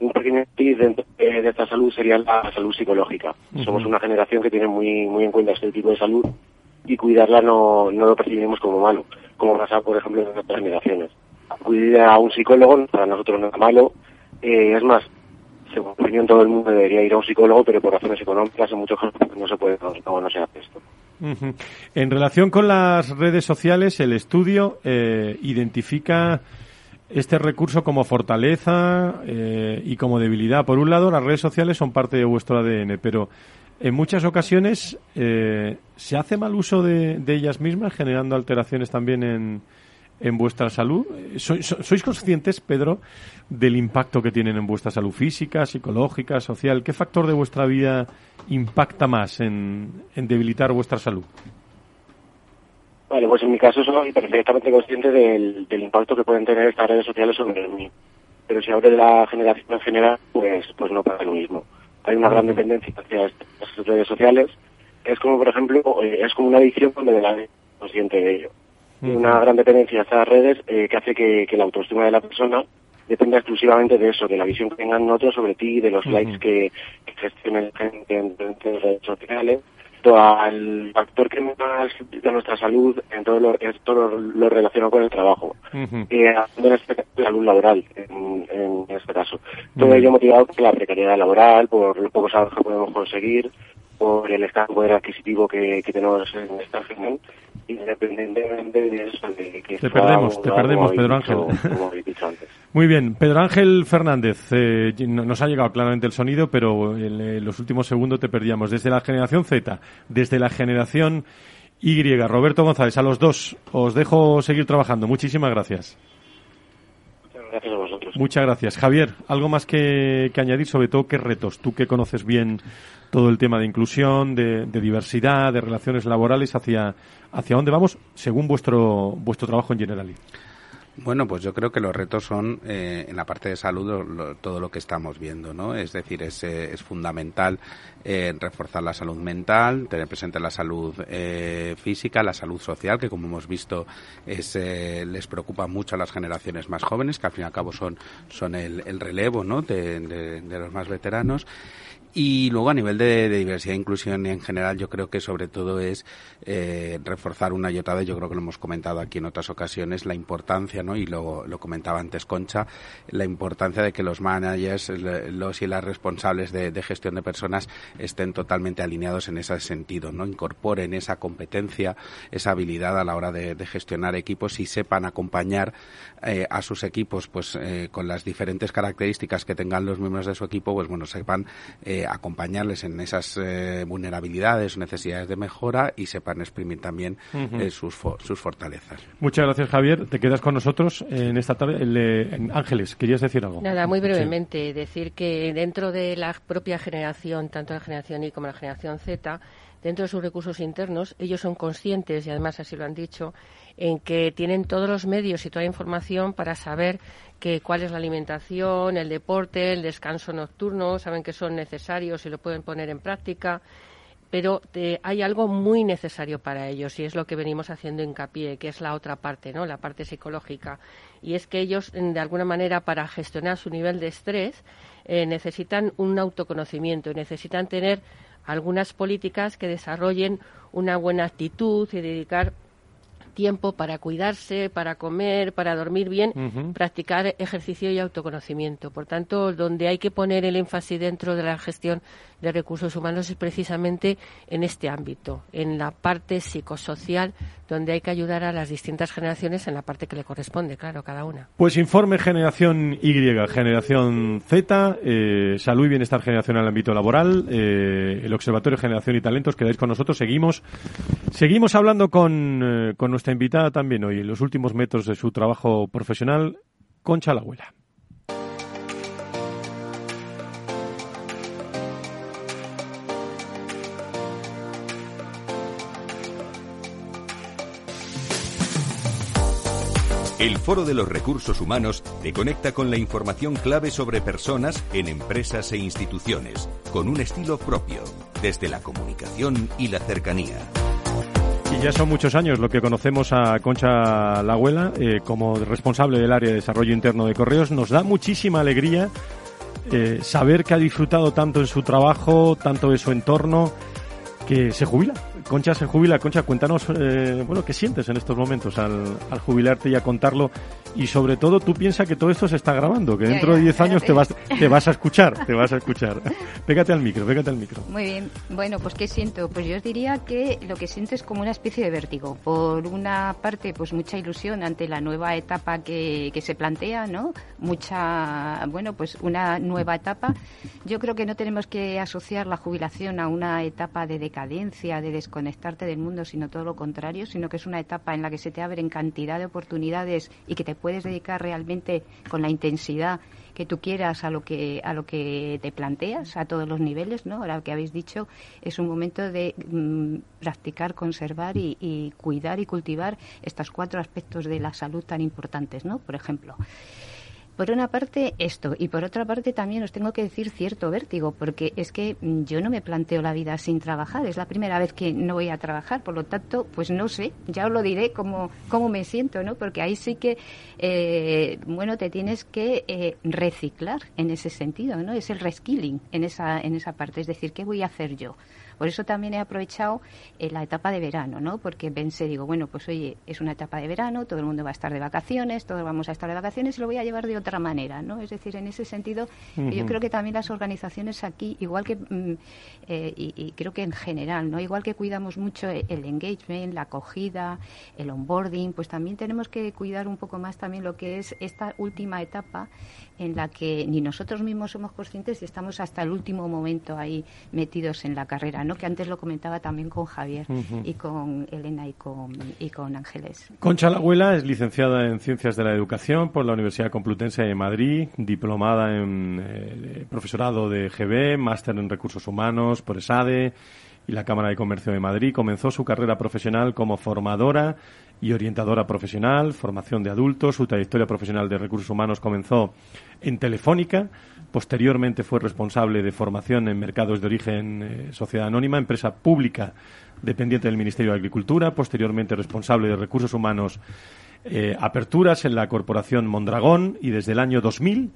Speaker 12: un pequeño tip dentro de, esta salud sería la salud psicológica. Somos una generación que tiene muy, muy en cuenta este tipo de salud y cuidarla no, no lo percibimos como malo, como pasa, por ejemplo, en otras generaciones. Acudir a un psicólogo para nosotros no es malo. Eh, es más, según opinión, todo el mundo debería ir a un psicólogo, pero por razones económicas en muchos casos no se puede, no, no se hace esto.
Speaker 2: En relación con las redes sociales, el estudio eh, identifica este recurso como fortaleza eh, y como debilidad. Por un lado, las redes sociales son parte de vuestro ADN, pero en muchas ocasiones eh, se hace mal uso de, ellas mismas, generando alteraciones también en, en vuestra salud. ¿Sois, conscientes, Pedro, del impacto que tienen en vuestra salud física, psicológica, social? ¿Qué factor de vuestra vida impacta más en debilitar vuestra salud?
Speaker 12: Vale, pues en mi caso soy perfectamente consciente del, impacto que pueden tener estas redes sociales sobre mí. Pero si hablo de la generación en general, pues, pues no pasa lo mismo. Hay una gran dependencia hacia estas redes sociales. Es como, por ejemplo, eh, es como una adicción cuando la consciente de ello. Una gran dependencia hacia las redes eh, que hace que, la autoestima de la persona dependa exclusivamente de eso, de la visión que tengan otros sobre ti, de los likes que, que gestionen gente en, en redes sociales al factor que más de nuestra salud en todo lo, es todo lo relacionado con el trabajo, y en este caso, la salud laboral, en, este caso. Todo ello motivado por la precariedad laboral, por los pocos trabajos que podemos conseguir, por el estado de poder adquisitivo que, tenemos en esta región, independientemente de eso, de que
Speaker 2: te perdemos, te perdemos, Pedro Ángel. Muy bien, Pedro Ángel Fernández, eh, nos ha llegado claramente el sonido, pero en, eh, los últimos segundos te perdíamos. Desde la generación Z, desde la generación Y, Roberto González, a los dos os dejo seguir trabajando. Muchísimas gracias.
Speaker 12: Muchas gracias a vosotros.
Speaker 2: Muchas gracias. Javier, ¿algo más que, añadir? Sobre todo, ¿qué retos? Tú que conoces bien todo el tema de inclusión, de, de, diversidad, de relaciones laborales, hacia, hacia dónde vamos según vuestro, vuestro trabajo en general.
Speaker 6: Bueno, pues yo creo que los retos son eh, en la parte de salud todo lo que estamos viendo, ¿no? Es decir, es, eh, es fundamental eh, reforzar la salud mental, tener presente la salud física, la salud social, que como hemos visto es, les preocupa mucho a las generaciones más jóvenes, que al fin y al cabo son, son el, el relevo, ¿no? De, de los más veteranos. Y luego a nivel de, diversidad e inclusión en general, yo creo que sobre todo es eh, reforzar una y otra vez, yo creo que lo hemos comentado aquí en otras ocasiones, la importancia, ¿no? y lo, lo comentaba antes Concha, la importancia de que los managers, los y las responsables de, gestión de personas estén totalmente alineados en ese sentido, ¿no? incorporen esa competencia, esa habilidad a la hora de, gestionar equipos y sepan acompañar eh, a sus equipos pues eh, con las diferentes características que tengan los miembros de su equipo, pues bueno, sepan acompañarles en esas eh, vulnerabilidades necesidades de mejora y sepan exprimir también eh, sus, sus fortalezas.
Speaker 2: Muchas gracias, Javier. Te quedas con nosotros en esta tarde. en Ángeles, ¿querías decir algo?
Speaker 10: Nada, muy brevemente. Decir que dentro de la propia generación, tanto la generación Y como la generación Z, dentro de sus recursos internos, ellos son conscientes, y además así lo han dicho, en que tienen todos los medios y toda la información para saber que cuál es la alimentación, el deporte, el descanso nocturno, saben que son necesarios y lo pueden poner en práctica. pero eh, hay algo muy necesario para ellos y es lo que venimos haciendo hincapié, que es la otra parte, ¿no? La parte psicológica. Y es que ellos, de alguna manera, para gestionar su nivel de estrés, eh, necesitan un autoconocimiento y necesitan tener algunas políticas que desarrollen una buena actitud y dedicar tiempo para cuidarse, para comer, para dormir bien, practicar ejercicio y autoconocimiento. Por tanto, donde hay que poner el énfasis dentro de la gestión de recursos humanos es precisamente en este ámbito, en la parte psicosocial, donde hay que ayudar a las distintas generaciones en la parte que le corresponde, claro, cada una.
Speaker 2: Pues informe generación Y, generación Z, eh, salud y bienestar generacional en el ámbito laboral, eh, el Observatorio Generación y Talentos, quedáis con nosotros, seguimos, seguimos hablando con, eh, con nuestra invitada también hoy, en los últimos metros de su trabajo profesional, Concha la abuela.
Speaker 1: El Foro de los Recursos Humanos te conecta con la información clave sobre personas en empresas e instituciones, con un estilo propio, desde la comunicación y la cercanía.
Speaker 2: Ya son muchos años lo que conocemos a Concha la Abuela eh, como responsable del área de desarrollo interno de correos. Nos da muchísima alegría eh, saber que ha disfrutado tanto en su trabajo, tanto de su entorno, que se jubila Concha se jubila. Concha, cuéntanos, eh, bueno, ¿qué sientes en estos momentos al, al, jubilarte y a contarlo? Y sobre todo, tú piensas que todo esto se está grabando, que dentro de 10 años te vas, te vas a [LAUGHS] escuchar, te vas a escuchar. pégate al micro, pégate al micro.
Speaker 7: Muy bien. Bueno, pues ¿qué siento? Pues yo os diría que lo que siento es como una especie de vértigo. Por una parte, pues mucha ilusión ante la nueva etapa que, que se plantea, ¿no? Mucha, bueno, pues una nueva etapa. Yo creo que no tenemos que asociar la jubilación a una etapa de decadencia, de desconocimiento conectarte del mundo, sino todo lo contrario, sino que es una etapa en la que se te abren cantidad de oportunidades y que te puedes dedicar realmente con la intensidad que tú quieras a lo que a lo que te planteas a todos los niveles, ¿no? Ahora que habéis dicho es un momento de mm, practicar, conservar y, y, cuidar y cultivar estos cuatro aspectos de la salud tan importantes, ¿no? Por ejemplo. Por una parte esto y por otra parte también os tengo que decir cierto vértigo porque es que mm, yo no me planteo la vida sin trabajar, es la primera vez que no voy a trabajar, por lo tanto, pues no sé, ya os lo diré cómo, cómo me siento, ¿no? Porque ahí sí que, eh, bueno, te tienes que eh, reciclar en ese sentido, ¿no? Es el reskilling en esa, en esa parte, es decir, ¿qué voy a hacer yo? Por eso también he aprovechado eh, la etapa de verano, ¿no? Porque pensé, digo, bueno, pues oye, es una etapa de verano, todo el mundo va a estar de vacaciones, todos vamos a estar de vacaciones y lo voy a llevar de otra manera, ¿no? Es decir, en ese sentido, yo creo que también las organizaciones aquí, igual que, mm, eh, y, creo que en general, ¿no? Igual que cuidamos mucho el engagement, la acogida, el onboarding, pues también tenemos que cuidar un poco más también lo que es esta última etapa en la que ni nosotros mismos somos conscientes y estamos hasta el último momento ahí metidos en la carrera, ¿no? Que antes lo comentaba también con Javier y con Elena y con, y con Ángeles.
Speaker 2: Concha la abuela es licenciada en Ciencias de la Educación por la Universidad Complutense de Madrid, diplomada en eh, profesorado de GB, máster en Recursos Humanos por ESADE y la Cámara de Comercio de Madrid. Comenzó su carrera profesional como formadora y orientadora profesional, formación de adultos. Su trayectoria profesional de recursos humanos comenzó en Telefónica. Posteriormente fue responsable de formación en mercados de origen eh, sociedad anónima, empresa pública dependiente del Ministerio de Agricultura. Posteriormente responsable de recursos humanos, eh, aperturas en la corporación Mondragón y desde el año 2000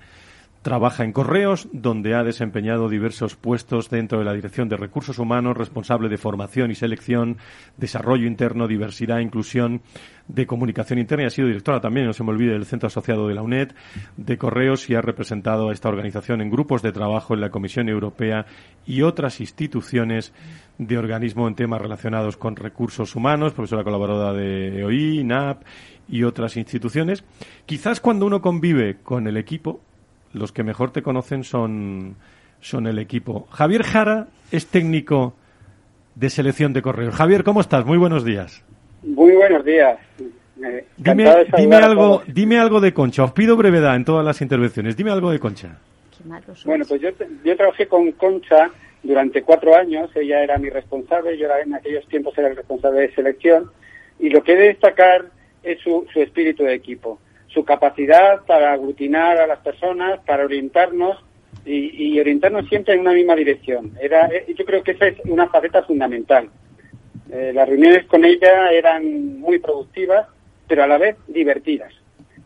Speaker 2: Trabaja en Correos, donde ha desempeñado diversos puestos dentro de la Dirección de Recursos Humanos, responsable de formación y selección, desarrollo interno, diversidad, inclusión, de comunicación interna y ha sido directora también, no se me olvide, del Centro Asociado de la UNED de Correos y ha representado a esta organización en grupos de trabajo en la Comisión Europea y otras instituciones de organismo en temas relacionados con recursos humanos, profesora colaboradora de EOI, NAP y otras instituciones. Quizás cuando uno convive con el equipo, los que mejor te conocen son, son el equipo. Javier Jara es técnico de selección de correos. Javier, ¿cómo estás? Muy buenos días.
Speaker 13: Muy buenos días.
Speaker 2: dime, dime algo, dime algo de Concha. Os pido brevedad en todas las intervenciones. Dime algo de Concha.
Speaker 13: Bueno, pues yo, yo trabajé con Concha durante cuatro años. Ella era mi responsable. Yo era, en aquellos tiempos era el responsable de selección. Y lo que he de destacar es su, su espíritu de equipo su capacidad para aglutinar a las personas, para orientarnos y, y orientarnos siempre en una misma dirección. Era, eh, yo creo que esa es una faceta fundamental. Eh, las reuniones con ella eran muy productivas, pero a la vez divertidas.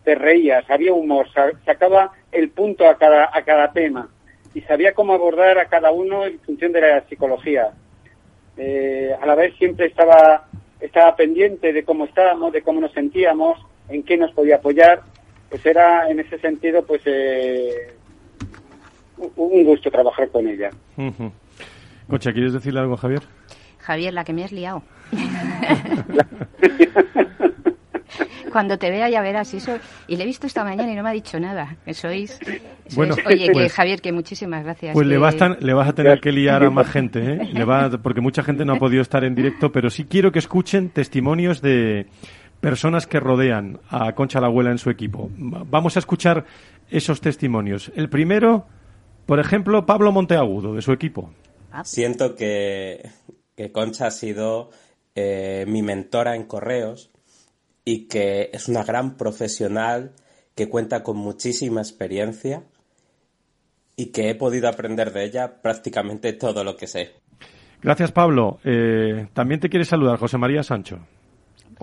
Speaker 13: Te reías, había humor, sa- sacaba el punto a cada, a cada tema y sabía cómo abordar a cada uno en función de la psicología. Eh, a la vez siempre estaba, estaba pendiente de cómo estábamos, de cómo nos sentíamos, en qué nos podía apoyar. Pues era en ese sentido, pues eh, un- gusto trabajar con ella.
Speaker 2: Ujú. Concha, ¿quieres decirle algo a Javier?
Speaker 7: Javier, la que me has liado. [LAUGHS] Cuando te vea ya verás eso. Y le he visto esta mañana y no me ha dicho nada. Que sois... sois-
Speaker 2: Bueno,
Speaker 7: Oye, que
Speaker 2: pues-
Speaker 7: Javier, que muchísimas gracias.
Speaker 2: Pues le, vas tan- le vas a tener que liar a más gente, ¿eh? Le va, porque mucha gente no ha podido estar en directo, pero sí quiero que escuchen testimonios de personas que rodean a Concha la Abuela en su equipo. Va- Vamos a escuchar esos testimonios. El primero, por ejemplo, Pablo Monteagudo, de su equipo.
Speaker 14: Siento que, que Concha ha sido eh, mi mentora en correos y que es una gran profesional que cuenta con muchísima experiencia y que he podido aprender de ella prácticamente todo lo que sé.
Speaker 2: Gracias, Pablo. Eh, también te quiere saludar José María Sancho.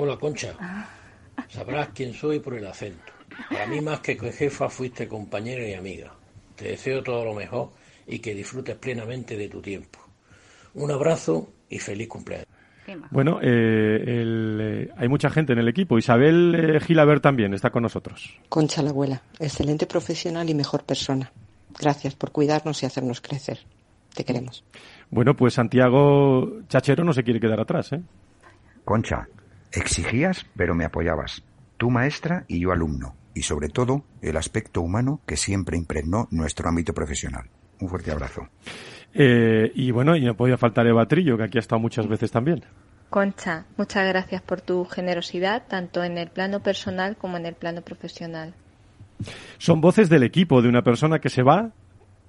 Speaker 15: Hola, Concha. Sabrás quién soy por el acento. Para mí, más que jefa, fuiste compañera y amiga. Te deseo todo lo mejor y que disfrutes plenamente de tu tiempo. Un abrazo y feliz cumpleaños.
Speaker 2: Bueno, eh, el, eh, hay mucha gente en el equipo. Isabel eh, Gilaber también está con nosotros.
Speaker 16: Concha la abuela, excelente profesional y mejor persona. Gracias por cuidarnos y hacernos crecer. Te queremos.
Speaker 2: Bueno, pues Santiago Chachero no se quiere quedar atrás, ¿eh?
Speaker 17: Concha, exigías, pero me apoyabas. Tú maestra y yo alumno. Y sobre todo, el aspecto humano que siempre impregnó nuestro ámbito profesional. Un fuerte abrazo.
Speaker 2: Eh, y bueno, y no podía faltar Eva Trillo, que aquí ha estado muchas veces también.
Speaker 18: Concha, muchas gracias por tu generosidad, tanto en el plano personal como en el plano profesional.
Speaker 2: Son voces del equipo, de una persona que se va,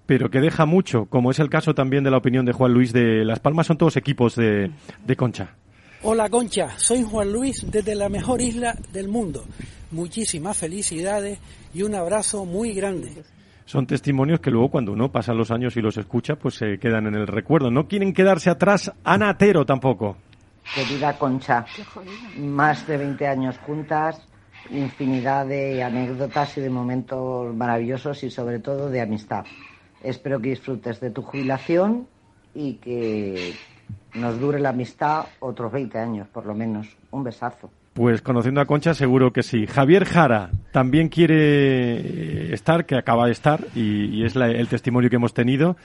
Speaker 2: pero que deja mucho, como es el caso también de la opinión de Juan Luis de Las Palmas, son todos equipos de, de Concha.
Speaker 19: Hola Concha, soy Juan Luis desde la mejor isla del mundo. Muchísimas felicidades y un abrazo muy grande.
Speaker 2: Son testimonios que luego cuando uno pasa los años y los escucha, pues se quedan en el recuerdo. No quieren quedarse atrás Ana Atero tampoco.
Speaker 20: Querida Concha, más de 20 años juntas, infinidad de anécdotas y de momentos maravillosos y sobre todo de amistad. Espero que disfrutes de tu jubilación y que nos dure la amistad otros 20 años, por lo menos. Un besazo.
Speaker 2: Pues conociendo a Concha seguro que sí. Javier Jara también quiere estar, que acaba de estar, y, y es la- el testimonio que hemos tenido.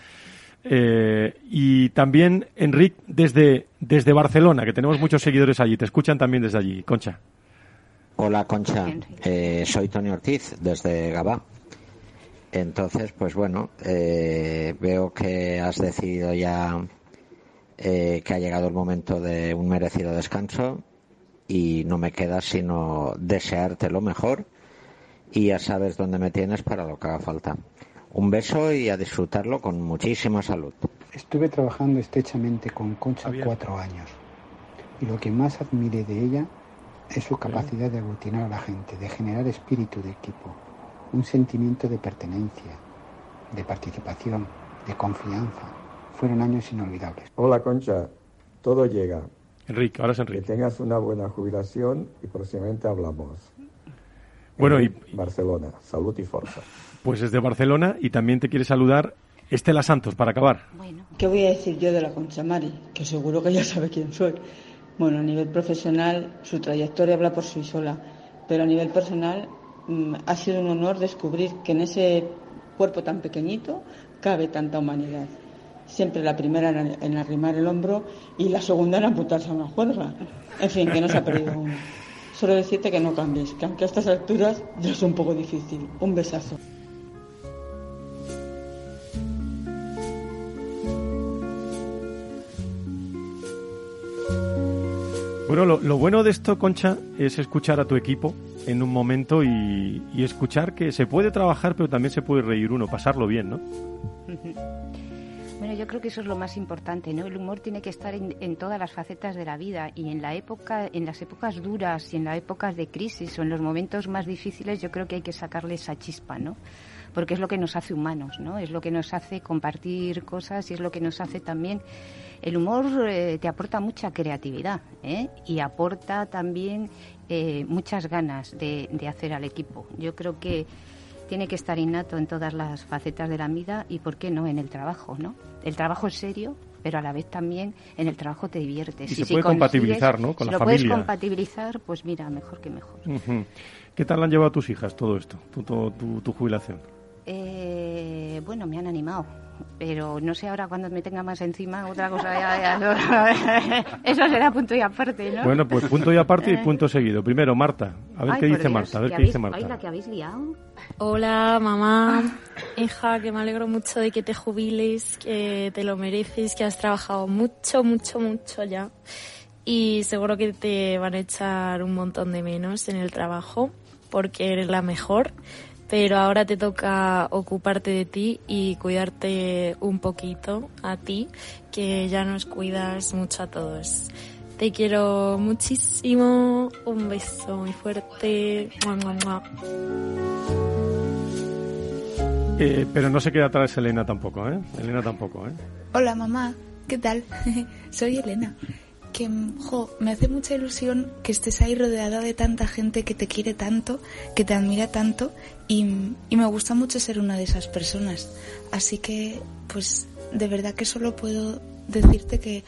Speaker 2: Eh, y también Enric desde, desde Barcelona, que tenemos muchos seguidores allí. Te escuchan también desde allí, Concha.
Speaker 21: Hola Concha, Eh, soy Tony Ortiz desde Gabá. Entonces, pues bueno, eh, veo que has decidido ya eh, que ha llegado el momento de un merecido descanso y no me queda sino desearte lo mejor y ya sabes dónde me tienes para lo que haga falta. Un beso y a disfrutarlo con muchísima salud.
Speaker 22: Estuve trabajando estrechamente con Concha cuatro años y lo que más admiré de ella es su capacidad de aglutinar a la gente, de generar espíritu de equipo, un sentimiento de pertenencia, de participación, de confianza. Fueron años inolvidables.
Speaker 23: Hola Concha, todo llega.
Speaker 2: Enrique, ahora es Enrique.
Speaker 23: Que tengas una buena jubilación y próximamente hablamos.
Speaker 2: Bueno, y
Speaker 23: Barcelona, salud y fuerza.
Speaker 2: pues desde Barcelona y también te quiere saludar Estela Santos para acabar.
Speaker 24: ¿Qué voy a decir yo de la Concha Mari? Que seguro que ya sabe quién soy. Bueno, a nivel profesional, su trayectoria habla por sí sola, pero a nivel personal mm, ha sido un honor descubrir que en ese cuerpo tan pequeñito cabe tanta humanidad. Siempre la primera en, en arrimar el hombro y la segunda en amputarse a una juerga. En fin, que no se ha perdido uno. Solo decirte que no cambies, que aunque a estas alturas ya es un poco difícil. Un besazo.
Speaker 2: Bueno, lo, lo bueno de esto, Concha, es escuchar a tu equipo en un momento y, y escuchar que se puede trabajar, pero también se puede reír uno, pasarlo bien, ¿no? [LAUGHS]
Speaker 7: Bueno, yo creo que eso es lo más importante, ¿no? El humor tiene que estar en, todas las facetas de la vida y en la época, en las épocas duras y en las épocas de crisis o en los momentos más difíciles, yo creo que hay que sacarle esa chispa, ¿no? porque es lo que nos hace humanos, ¿no? Es lo que nos hace compartir cosas y es lo que nos hace también el humor eh, te aporta mucha creatividad ¿eh? y aporta también eh, muchas ganas de, hacer al equipo. Yo creo que tiene que estar innato en todas las facetas de la vida y, ¿por qué no?, en el trabajo, ¿no? El trabajo es serio, pero a la vez también en el trabajo te diviertes.
Speaker 2: Y, se puede compatibilizar, ¿no?, con
Speaker 7: si
Speaker 2: la
Speaker 7: lo
Speaker 2: familia.
Speaker 7: puedes compatibilizar, pues mira, mejor que mejor.
Speaker 2: ¿Qué tal han llevado tus hijas todo esto, tu, tu, tu jubilación?
Speaker 7: Eh, bueno, me han animado pero no sé ahora cuando me tenga más encima otra cosa ya, ya no. [LAUGHS] eso será punto y aparte ¿no?
Speaker 2: bueno pues punto y aparte y punto seguido primero Marta a ver
Speaker 7: Ay,
Speaker 2: qué dice
Speaker 7: Dios,
Speaker 2: Marta a ver
Speaker 7: ¿que
Speaker 2: qué
Speaker 7: habéis-
Speaker 2: dice Marta
Speaker 7: ay, la que habéis liado
Speaker 25: Hola, mamá, hija, que me alegro mucho de que te jubiles, que te lo mereces, que has trabajado mucho, mucho, mucho ya. Y seguro que te van a echar un montón de menos en el trabajo, porque eres la mejor. Pero ahora te toca ocuparte de ti y cuidarte un poquito a ti, que ya nos cuidas mucho a todos. Te quiero muchísimo. Un beso muy fuerte. Mua, mua, mua.
Speaker 2: Eh, pero no se queda atrás Elena tampoco ¿eh? Elena tampoco ¿eh?
Speaker 26: Hola mamá, ¿qué tal? [LAUGHS] Soy Elena. Que, jo, me hace mucha ilusión que estés ahí rodeada de tanta gente que te quiere tanto, que te admira tanto y, y me gusta mucho ser una de esas personas. Así que, pues, de verdad que solo puedo decirte que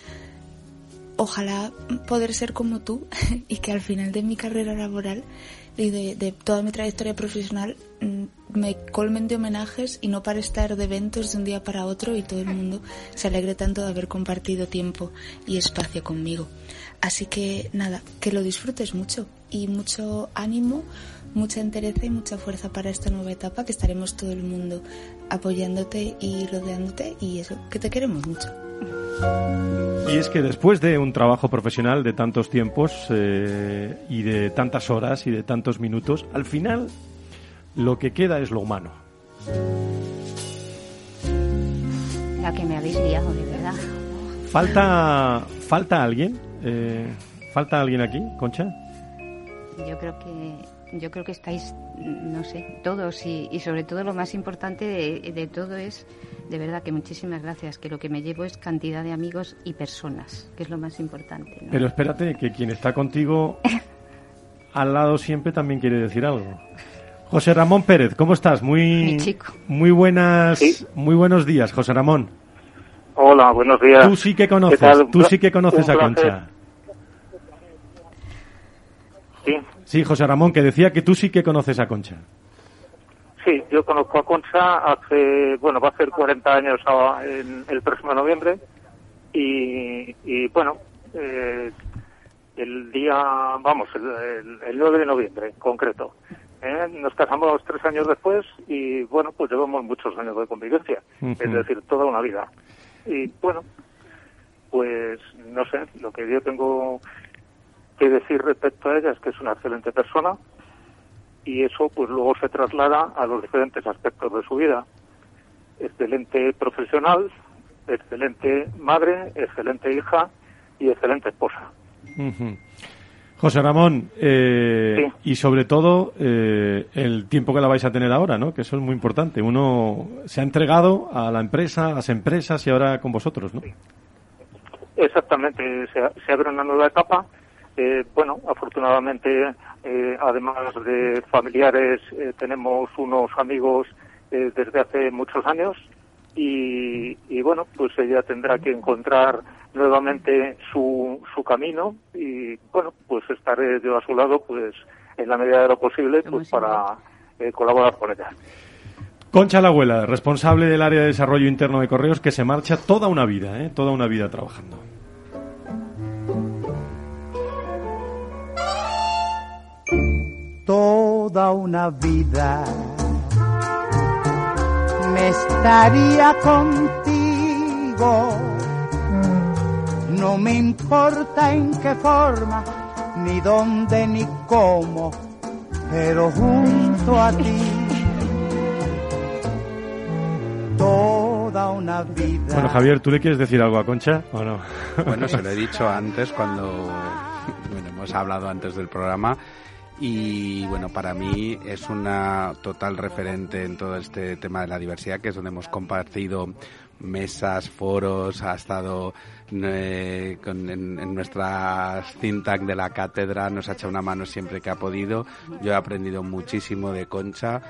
Speaker 26: ojalá poder ser como tú [LAUGHS] y que al final de mi carrera laboral y de, de toda mi trayectoria profesional mm, me colmen de homenajes y no para estar de eventos de un día para otro y todo el mundo se alegre tanto de haber compartido tiempo y espacio conmigo. Así que nada, que lo disfrutes mucho y mucho ánimo, mucha entereza y mucha fuerza para esta nueva etapa que estaremos todo el mundo apoyándote y rodeándote y eso, que te queremos mucho.
Speaker 2: Y es que después de un trabajo profesional de tantos tiempos eh, y de tantas horas y de tantos minutos, al final lo que queda es lo humano.
Speaker 7: la que me habéis liado de verdad
Speaker 2: ¿Falta, falta alguien? Eh, ¿Falta alguien aquí, Concha?
Speaker 7: yo creo que yo creo que estáis no sé todos y, y sobre todo lo más importante de, de todo es de verdad que muchísimas gracias que lo que me llevo es cantidad de amigos y personas que es lo más importante ¿no?
Speaker 2: Pero espérate, que quien está contigo [LAUGHS] al lado siempre también quiere decir algo. José Ramón Pérez, ¿cómo estás? Muy,
Speaker 7: chico.
Speaker 2: muy buenas, muy buenos días, José Ramón.
Speaker 27: Hola, buenos días.
Speaker 2: Tú sí que conoces, tú sí que conoces a. Concha.
Speaker 27: Sí,
Speaker 2: Sí, José Ramón, que decía que tú sí que conoces a Concha.
Speaker 27: sí, yo conozco a Concha hace, bueno, va a ser 40 años en el próximo noviembre y, y bueno, eh, el día, vamos, el, el- el 9 de noviembre en concreto. ¿eh? Nos casamos tres años después y bueno, pues llevamos muchos años de convivencia, es decir, toda una vida. Y bueno, pues no sé, lo que yo tengo que decir respecto a ella es que es una excelente persona y eso pues luego se traslada a los diferentes aspectos de su vida. Excelente profesional, excelente madre, excelente hija y excelente esposa.
Speaker 2: Ujú. José Ramón, eh, y sobre todo eh, el tiempo que la vais a tener ahora, ¿no? Que eso es muy importante. Uno se ha entregado a la empresa, a las empresas y ahora con vosotros, ¿no?
Speaker 27: Exactamente, se, se abre una nueva etapa. Eh, bueno, afortunadamente, eh, además de familiares, eh, tenemos unos amigos eh, desde hace muchos años y, y bueno, pues ella tendrá que encontrar nuevamente su, su camino y bueno, pues estaré yo a su lado, pues en la medida de lo posible, pues para eh, colaborar con ella.
Speaker 2: Concha la abuela, responsable del área de desarrollo interno de correos, que se marcha toda una vida, ¿eh? Toda una vida trabajando.
Speaker 28: Toda una vida me estaría contigo. No me importa en qué forma, ni dónde, ni cómo, pero junto a ti. Toda una vida.
Speaker 2: Bueno, Javier, ¿tú le quieres decir algo a Concha o no?
Speaker 6: Bueno, se lo he [LAUGHS] dicho antes cuando bueno, hemos hablado antes del programa y bueno, para mí es una total referente en todo este tema de la diversidad, que es donde hemos compartido mesas, foros, ha estado eh, con, en, en nuestra think de la cátedra, nos ha echado una mano siempre que ha podido. Yo he aprendido muchísimo de Concha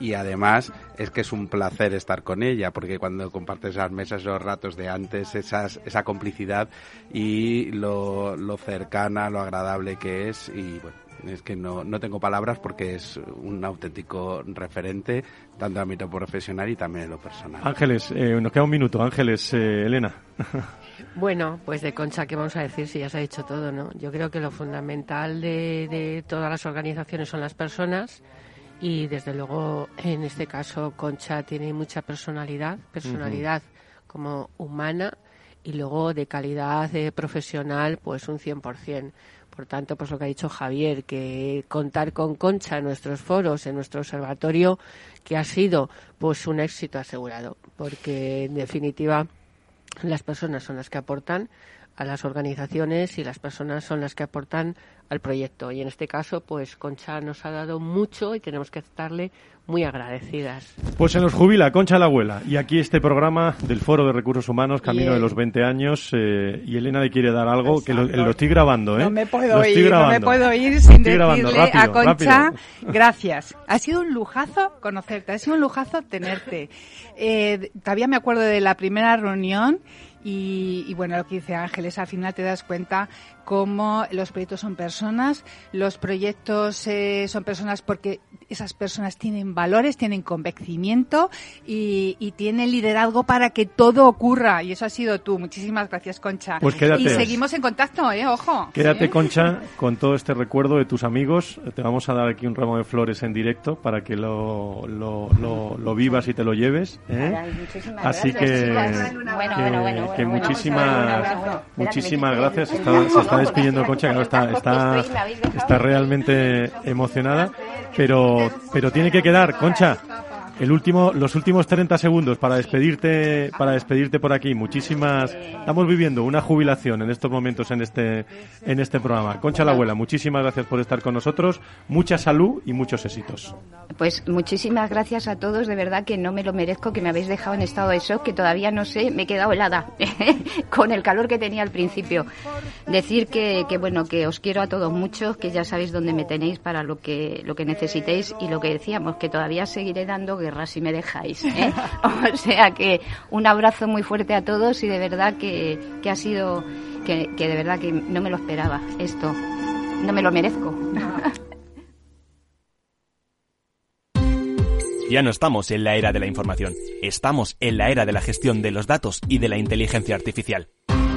Speaker 6: y además es que es un placer estar con ella porque cuando compartes esas mesas, esos ratos de antes, esas, esa complicidad y lo, lo cercana, lo agradable que es y bueno, es que no, no tengo palabras porque es un auténtico referente, tanto en ámbito profesional y también en lo personal.
Speaker 2: Ángeles, eh, nos queda un minuto. Ángeles, eh, Elena. [LAUGHS]
Speaker 10: Bueno, pues de Concha, ¿qué vamos a decir si ya se ha dicho todo, no? Yo creo que lo fundamental de, de todas las organizaciones son las personas y desde luego en este caso Concha tiene mucha personalidad, personalidad como humana y luego de calidad eh, profesional pues un 100%. Por tanto, pues lo que ha dicho Javier, que contar con Concha en nuestros foros, en nuestro observatorio, que ha sido pues un éxito asegurado, porque en definitiva las personas son las que aportan a las organizaciones y las personas son las que aportan al proyecto. Y en este caso, pues Concha nos ha dado mucho y tenemos que estarle muy agradecidas.
Speaker 2: Pues se nos jubila Concha la abuela. Y aquí este programa del Foro de Recursos Humanos, camino de los 20 años. Eh, y Elena le quiere dar algo, que lo, lo, estoy grabando, ¿eh?
Speaker 4: No me puedo ir, no me puedo ir sin decirle a Concha, gracias. Ha sido un lujazo conocerte, ha sido un lujazo tenerte. Eh, todavía me acuerdo de la primera reunión y, y, bueno, lo que dice Ángeles, al final te das cuenta cómo los proyectos son personas, los proyectos eh, son personas porque esas personas tienen valores, tienen convencimiento y, y, tienen liderazgo para que todo ocurra. Y eso ha sido tú. Muchísimas gracias, Concha.
Speaker 2: Pues quédate.
Speaker 4: Y seguimos en contacto, ¿eh? Ojo.
Speaker 2: Quédate,
Speaker 4: ¿sí?
Speaker 2: Concha, [LAUGHS] con todo este recuerdo de tus amigos. Te vamos a dar aquí un ramo de flores en directo para que lo, lo, lo, lo vivas y te lo lleves. ¿eh? Así que, que,
Speaker 7: bueno, bueno, bueno,
Speaker 2: que muchísimas, muchísimas gracias. Está, se está despidiendo Concha, que no está, está, está realmente emocionada, pero, pero tiene que quedar, Concha. El último, los últimos 30 segundos para despedirte, para despedirte por aquí. Muchísimas, estamos viviendo una jubilación en estos momentos en este, en este programa. Concha la abuela, muchísimas gracias por estar con nosotros. Mucha salud y muchos éxitos.
Speaker 7: Pues muchísimas gracias a todos, de verdad que no me lo merezco, que me habéis dejado en estado de shock, que todavía no sé, me he quedado helada [LAUGHS] con el calor que tenía al principio. Decir que, que bueno, que os quiero a todos mucho, que ya sabéis dónde me tenéis para lo que, lo que necesitéis y lo que decíamos, que todavía seguiré dando guerra si me dejáis. ¿eh? [LAUGHS] o sea que un abrazo muy fuerte a todos y de verdad que, que ha sido, que, que de verdad que no me lo esperaba esto. No me lo merezco. [LAUGHS]
Speaker 29: Ya no estamos en la era de la información, estamos en la era de la gestión de los datos y de la inteligencia artificial.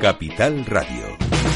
Speaker 1: Capital Radio.